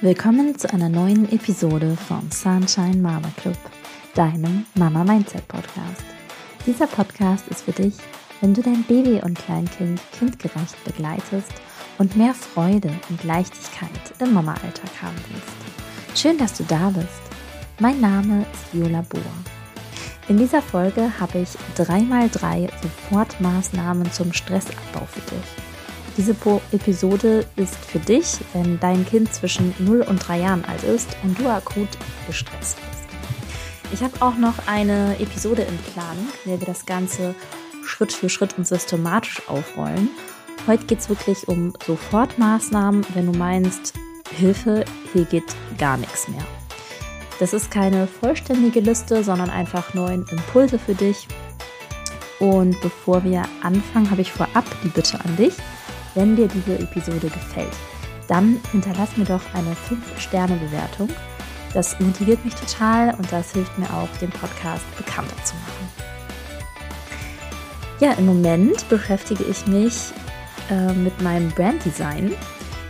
Willkommen zu einer neuen Episode vom Sunshine Mama Club, deinem Mama Mindset Podcast. Dieser Podcast ist für dich, wenn du dein Baby und Kleinkind kindgerecht begleitest und mehr Freude und Leichtigkeit im Mama-Alltag haben willst. Schön, dass du da bist. Mein Name ist Viola Bohr. In dieser Folge habe ich 3x3 Sofortmaßnahmen zum Stressabbau für dich. Diese Episode ist für dich, wenn dein Kind zwischen 0 und 3 Jahren alt ist und du akut gestresst bist. Ich habe auch noch eine Episode in Planung, in der wir das Ganze Schritt für Schritt und systematisch aufrollen. Heute geht es wirklich um Sofortmaßnahmen, wenn du meinst, Hilfe, hier geht gar nichts mehr. Das ist keine vollständige Liste, sondern einfach neun Impulse für dich. Und bevor wir anfangen, habe ich vorab die Bitte an dich, wenn dir diese Episode gefällt, dann hinterlass mir doch eine 5-Sterne-Bewertung. Das motiviert mich total und das hilft mir auch, den Podcast bekannter zu machen. Ja, im Moment beschäftige ich mich äh, mit meinem Branddesign.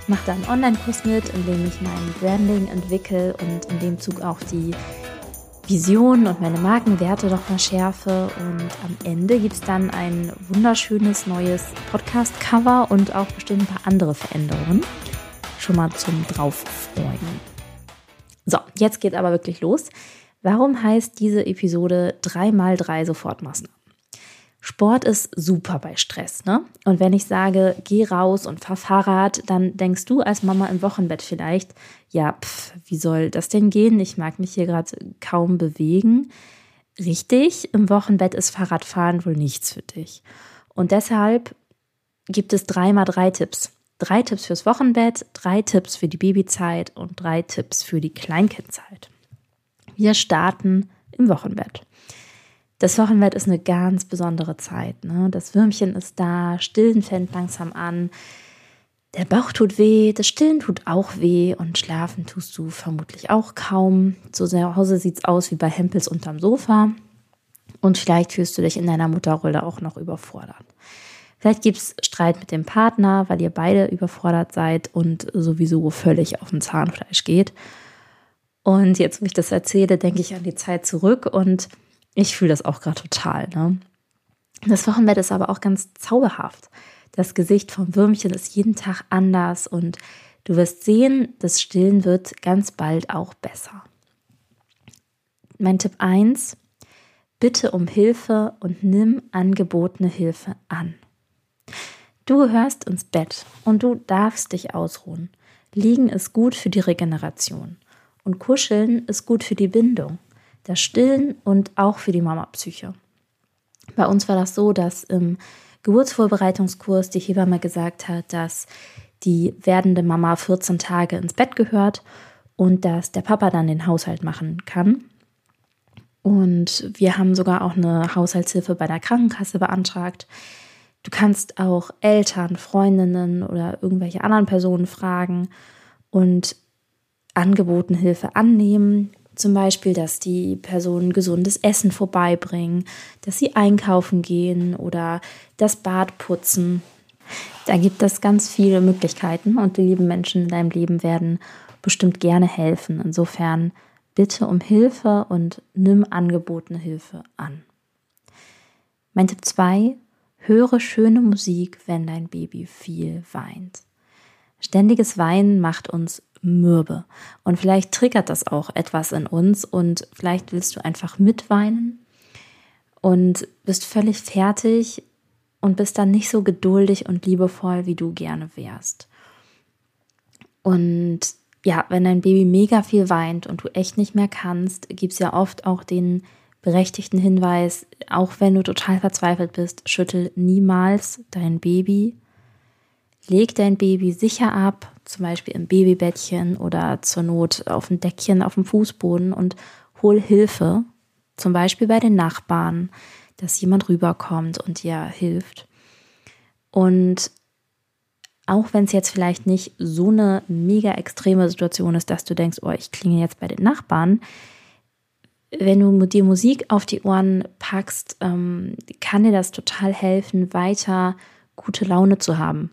Ich mache da einen Online-Kurs mit, in dem ich mein Branding entwickle und in dem Zug auch die Vision und meine Markenwerte noch mal schärfe. Und am Ende gibt es dann ein wunderschönes neues Podcast-Cover und auch bestimmt ein paar andere Veränderungen. Schon mal zum Drauffreuen. So, jetzt geht aber wirklich los. Warum heißt diese Episode 3x3 Sofortmaßnahmen? Sport ist super bei Stress, ne? Und wenn ich sage, geh raus und fahr Fahrrad, dann denkst du als Mama im Wochenbett vielleicht, ja, pff, wie soll das denn gehen? Ich mag mich hier gerade kaum bewegen. Richtig, im Wochenbett ist Fahrradfahren wohl nichts für dich. Und deshalb gibt es dreimal drei Tipps. Drei Tipps fürs Wochenbett, drei Tipps für die Babyzeit und drei Tipps für die Kleinkindzeit. Wir starten im Wochenbett. Das Wochenbett ist eine ganz besondere Zeit. Ne? Das Würmchen ist da, Stillen fängt langsam an. Der Bauch tut weh, das Stillen tut auch weh und schlafen tust du vermutlich auch kaum. Zu Hause sieht es aus wie bei Hempels unterm Sofa. Und vielleicht fühlst du dich in deiner Mutterrolle auch noch überfordert. Vielleicht gibt es Streit mit dem Partner, weil ihr beide überfordert seid und sowieso völlig auf dem Zahnfleisch geht. Und jetzt, wo ich das erzähle, denke ich an die Zeit zurück und ich fühle das auch gerade total. Ne? Das Wochenbett ist aber auch ganz zauberhaft. Das Gesicht vom Würmchen ist jeden Tag anders und du wirst sehen, das Stillen wird ganz bald auch besser. Mein Tipp 1, bitte um Hilfe und nimm angebotene Hilfe an. Du gehörst ins Bett und du darfst dich ausruhen. Liegen ist gut für die Regeneration und Kuscheln ist gut für die Bindung das Stillen und auch für die Mama-Psyche. Bei uns war das so, dass im Geburtsvorbereitungskurs die Hebamme gesagt hat, dass die werdende Mama 14 Tage ins Bett gehört und dass der Papa dann den Haushalt machen kann. Und wir haben sogar auch eine Haushaltshilfe bei der Krankenkasse beantragt. Du kannst auch Eltern, Freundinnen oder irgendwelche anderen Personen fragen und angeboten Hilfe annehmen. Zum Beispiel, dass die Personen gesundes Essen vorbeibringen, dass sie einkaufen gehen oder das Bad putzen. Da gibt es ganz viele Möglichkeiten und die lieben Menschen in deinem Leben werden bestimmt gerne helfen. Insofern bitte um Hilfe und nimm angebotene Hilfe an. Mein Tipp 2, höre schöne Musik, wenn dein Baby viel weint. Ständiges Weinen macht uns mürbe. Und vielleicht triggert das auch etwas in uns und vielleicht willst du einfach mitweinen und bist völlig fertig und bist dann nicht so geduldig und liebevoll, wie du gerne wärst. Und ja, wenn dein Baby mega viel weint und du echt nicht mehr kannst, gibt es ja oft auch den berechtigten Hinweis, auch wenn du total verzweifelt bist, schüttel niemals dein Baby. Leg dein Baby sicher ab, zum Beispiel im Babybettchen oder zur Not auf dem Deckchen auf dem Fußboden und hol Hilfe, zum Beispiel bei den Nachbarn, dass jemand rüberkommt und dir hilft. Und auch wenn es jetzt vielleicht nicht so eine mega extreme Situation ist, dass du denkst, oh, ich klinge jetzt bei den Nachbarn, wenn du dir Musik auf die Ohren packst, ähm, kann dir das total helfen, weiter gute Laune zu haben.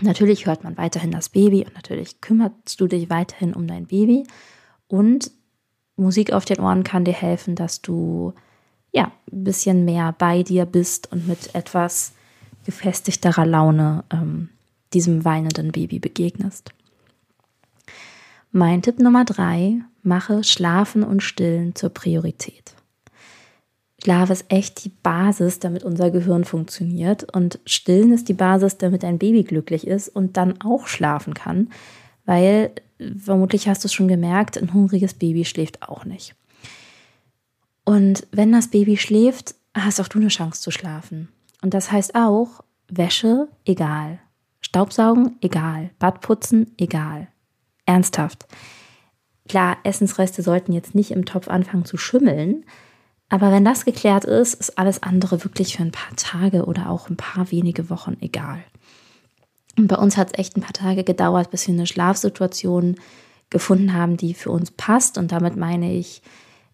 Natürlich hört man weiterhin das Baby und natürlich kümmerst du dich weiterhin um dein Baby. Und Musik auf den Ohren kann dir helfen, dass du ja ein bisschen mehr bei dir bist und mit etwas gefestigterer Laune ähm, diesem weinenden Baby begegnest. Mein Tipp Nummer drei, mache Schlafen und Stillen zur Priorität. Schlaf ist echt die Basis, damit unser Gehirn funktioniert. Und Stillen ist die Basis, damit dein Baby glücklich ist und dann auch schlafen kann. Weil, vermutlich hast du es schon gemerkt, ein hungriges Baby schläft auch nicht. Und wenn das Baby schläft, hast auch du eine Chance zu schlafen. Und das heißt auch, Wäsche, egal. Staubsaugen, egal. Badputzen, egal. Ernsthaft. Klar, Essensreste sollten jetzt nicht im Topf anfangen zu schimmeln, aber wenn das geklärt ist, ist alles andere wirklich für ein paar Tage oder auch ein paar wenige Wochen egal. Und bei uns hat es echt ein paar Tage gedauert, bis wir eine Schlafsituation gefunden haben, die für uns passt. Und damit meine ich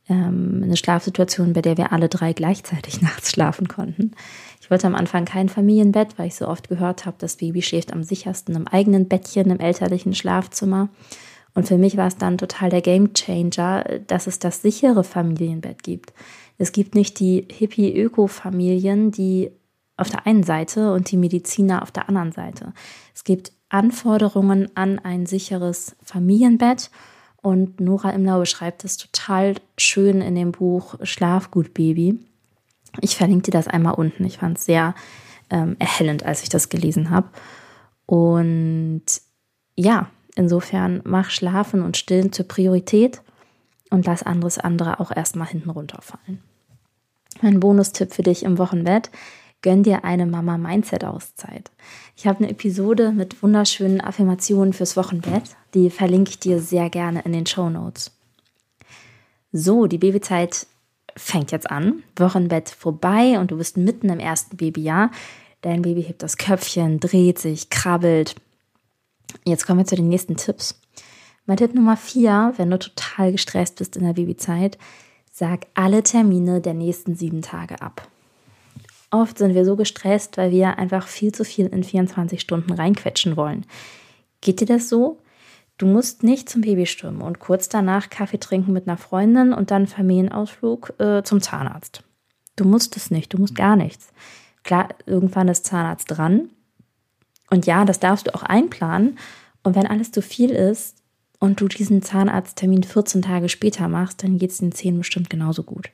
ähm, eine Schlafsituation, bei der wir alle drei gleichzeitig nachts schlafen konnten. Ich wollte am Anfang kein Familienbett, weil ich so oft gehört habe, das Baby schläft am sichersten im eigenen Bettchen im elterlichen Schlafzimmer. Und für mich war es dann total der Gamechanger, dass es das sichere Familienbett gibt. Es gibt nicht die Hippie-Öko-Familien, die auf der einen Seite und die Mediziner auf der anderen Seite. Es gibt Anforderungen an ein sicheres Familienbett und Nora Imlau beschreibt es total schön in dem Buch Schlafgut Baby. Ich verlinke dir das einmal unten. Ich fand es sehr ähm, erhellend, als ich das gelesen habe. Und ja, insofern mach Schlafen und Stillen zur Priorität und lass anderes andere auch erstmal hinten runterfallen. Mein Bonustipp für dich im Wochenbett. Gönn dir eine Mama-Mindset-Auszeit. Ich habe eine Episode mit wunderschönen Affirmationen fürs Wochenbett. Die verlinke ich dir sehr gerne in den Show Notes. So, die Babyzeit fängt jetzt an. Wochenbett vorbei und du bist mitten im ersten Babyjahr. Dein Baby hebt das Köpfchen, dreht sich, krabbelt. Jetzt kommen wir zu den nächsten Tipps. Mein Tipp Nummer vier, wenn du total gestresst bist in der Babyzeit, sag alle Termine der nächsten sieben Tage ab. Oft sind wir so gestresst, weil wir einfach viel zu viel in 24 Stunden reinquetschen wollen. Geht dir das so? Du musst nicht zum Baby stürmen und kurz danach Kaffee trinken mit einer Freundin und dann Familienausflug äh, zum Zahnarzt. Du musst es nicht, du musst gar nichts. Klar, irgendwann ist Zahnarzt dran. Und ja, das darfst du auch einplanen. Und wenn alles zu viel ist, und du diesen Zahnarzttermin 14 Tage später machst, dann geht es den Zähnen bestimmt genauso gut.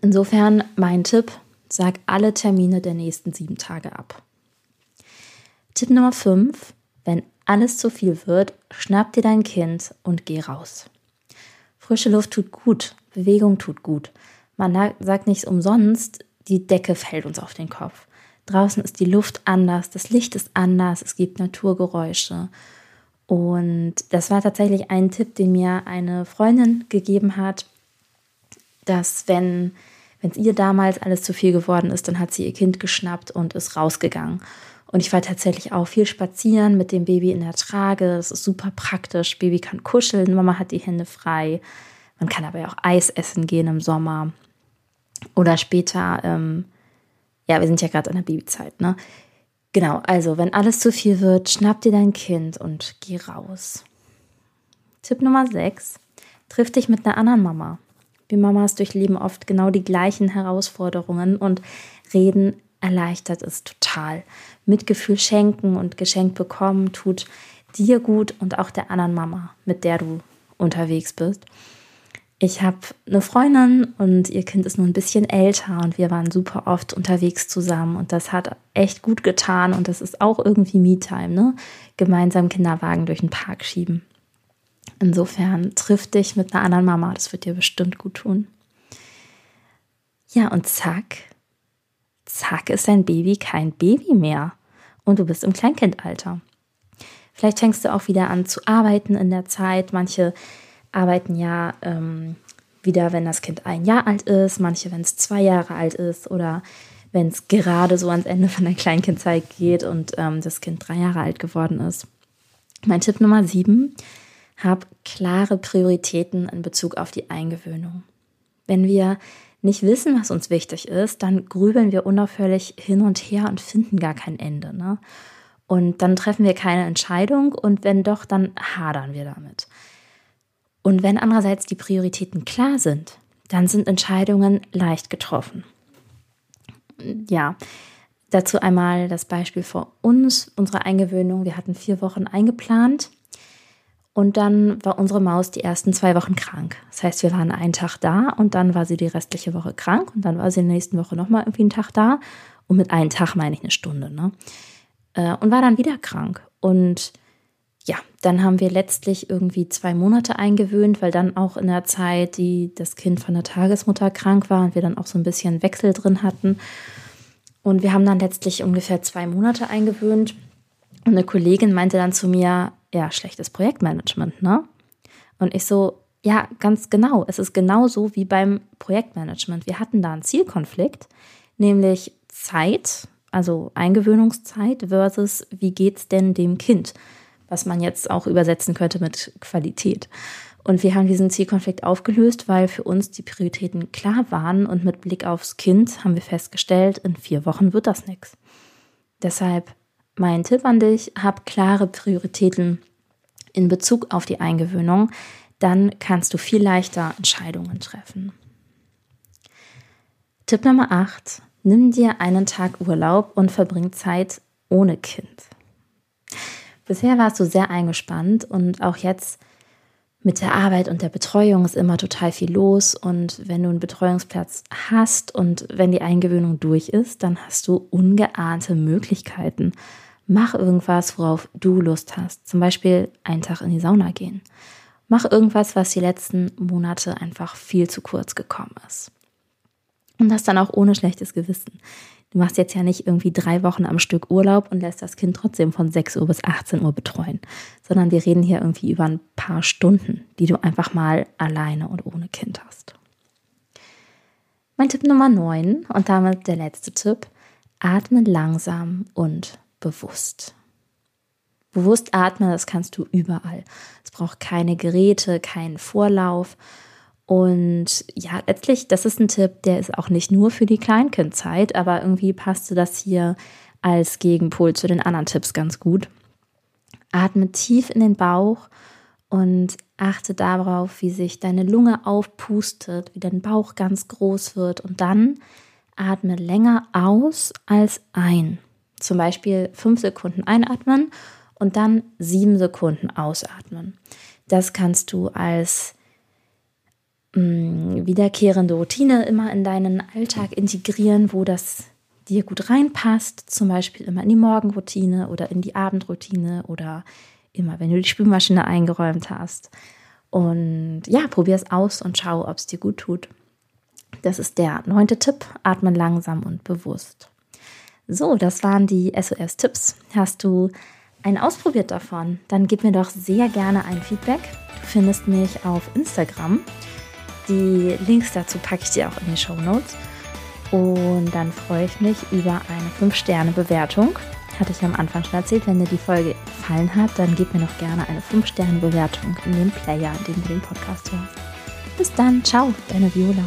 Insofern mein Tipp, sag alle Termine der nächsten sieben Tage ab. Tipp Nummer 5, wenn alles zu viel wird, schnapp dir dein Kind und geh raus. Frische Luft tut gut, Bewegung tut gut. Man sagt nicht umsonst, die Decke fällt uns auf den Kopf. Draußen ist die Luft anders, das Licht ist anders, es gibt Naturgeräusche und das war tatsächlich ein Tipp, den mir eine Freundin gegeben hat, dass wenn es ihr damals alles zu viel geworden ist, dann hat sie ihr Kind geschnappt und ist rausgegangen. Und ich war tatsächlich auch viel spazieren mit dem Baby in der Trage. Das ist super praktisch. Baby kann kuscheln, Mama hat die Hände frei. Man kann aber auch Eis essen gehen im Sommer. Oder später, ähm, ja, wir sind ja gerade in der Babyzeit, ne? Genau, also wenn alles zu viel wird, schnapp dir dein Kind und geh raus. Tipp Nummer 6. Triff dich mit einer anderen Mama. Wir Mamas durchleben oft genau die gleichen Herausforderungen und reden erleichtert es total. Mitgefühl schenken und geschenkt bekommen tut dir gut und auch der anderen Mama, mit der du unterwegs bist. Ich habe eine Freundin und ihr Kind ist nur ein bisschen älter und wir waren super oft unterwegs zusammen und das hat echt gut getan und das ist auch irgendwie Me-Time, ne? Gemeinsam Kinderwagen durch den Park schieben. Insofern triff dich mit einer anderen Mama, das wird dir bestimmt gut tun. Ja, und zack, zack ist dein Baby kein Baby mehr und du bist im Kleinkindalter. Vielleicht fängst du auch wieder an zu arbeiten in der Zeit. Manche arbeiten ja ähm, wieder, wenn das Kind ein Jahr alt ist, manche, wenn es zwei Jahre alt ist oder wenn es gerade so ans Ende von der Kleinkindzeit geht und ähm, das Kind drei Jahre alt geworden ist. Mein Tipp Nummer sieben, hab klare Prioritäten in Bezug auf die Eingewöhnung. Wenn wir nicht wissen, was uns wichtig ist, dann grübeln wir unaufhörlich hin und her und finden gar kein Ende. Ne? Und dann treffen wir keine Entscheidung und wenn doch, dann hadern wir damit. Und wenn andererseits die Prioritäten klar sind, dann sind Entscheidungen leicht getroffen. Ja, dazu einmal das Beispiel vor uns, unsere Eingewöhnung. Wir hatten vier Wochen eingeplant und dann war unsere Maus die ersten zwei Wochen krank. Das heißt, wir waren einen Tag da und dann war sie die restliche Woche krank und dann war sie in der nächsten Woche nochmal irgendwie einen Tag da. Und mit einem Tag meine ich eine Stunde, ne? Äh, und war dann wieder krank. Und ja, dann haben wir letztlich irgendwie zwei Monate eingewöhnt, weil dann auch in der Zeit, die das Kind von der Tagesmutter krank war und wir dann auch so ein bisschen Wechsel drin hatten. Und wir haben dann letztlich ungefähr zwei Monate eingewöhnt. Und eine Kollegin meinte dann zu mir, ja, schlechtes Projektmanagement, ne? Und ich so, ja, ganz genau. Es ist genauso wie beim Projektmanagement. Wir hatten da einen Zielkonflikt, nämlich Zeit, also Eingewöhnungszeit versus wie geht's denn dem Kind? Was man jetzt auch übersetzen könnte mit Qualität. Und wir haben diesen Zielkonflikt aufgelöst, weil für uns die Prioritäten klar waren und mit Blick aufs Kind haben wir festgestellt, in vier Wochen wird das nichts. Deshalb mein Tipp an dich, hab klare Prioritäten in Bezug auf die Eingewöhnung, dann kannst du viel leichter Entscheidungen treffen. Tipp Nummer 8. Nimm dir einen Tag Urlaub und verbring Zeit ohne Kind. Bisher warst du sehr eingespannt und auch jetzt mit der Arbeit und der Betreuung ist immer total viel los. Und wenn du einen Betreuungsplatz hast und wenn die Eingewöhnung durch ist, dann hast du ungeahnte Möglichkeiten, Mach irgendwas, worauf du Lust hast. Zum Beispiel einen Tag in die Sauna gehen. Mach irgendwas, was die letzten Monate einfach viel zu kurz gekommen ist. Und das dann auch ohne schlechtes Gewissen. Du machst jetzt ja nicht irgendwie drei Wochen am Stück Urlaub und lässt das Kind trotzdem von 6 Uhr bis 18 Uhr betreuen, sondern wir reden hier irgendwie über ein paar Stunden, die du einfach mal alleine und ohne Kind hast. Mein Tipp Nummer 9 und damit der letzte Tipp, atme langsam und bewusst. Bewusst atmen, das kannst du überall. Es braucht keine Geräte, keinen Vorlauf. Und ja, letztlich, das ist ein Tipp, der ist auch nicht nur für die Kleinkindzeit, aber irgendwie passte das hier als Gegenpol zu den anderen Tipps ganz gut. Atme tief in den Bauch und achte darauf, wie sich deine Lunge aufpustet, wie dein Bauch ganz groß wird und dann atme länger aus als ein. Zum Beispiel fünf Sekunden einatmen und dann sieben Sekunden ausatmen. Das kannst du als mm, wiederkehrende Routine immer in deinen Alltag integrieren, wo das dir gut reinpasst. Zum Beispiel immer in die Morgenroutine oder in die Abendroutine oder immer, wenn du die Spülmaschine eingeräumt hast. Und ja, probier es aus und schau, ob es dir gut tut. Das ist der neunte Tipp. Atmen langsam und bewusst. So, das waren die SOS-Tipps. Hast du einen ausprobiert davon? Dann gib mir doch sehr gerne ein Feedback. Du findest mich auf Instagram. Die Links dazu packe ich dir auch in die Show Notes. Und dann freue ich mich über eine 5-Sterne-Bewertung. Hatte ich am Anfang schon erzählt, wenn dir die Folge gefallen hat, dann gib mir noch gerne eine 5-Sterne-Bewertung in dem Player, in dem du den Podcast hörst. Bis dann, ciao, deine Viola.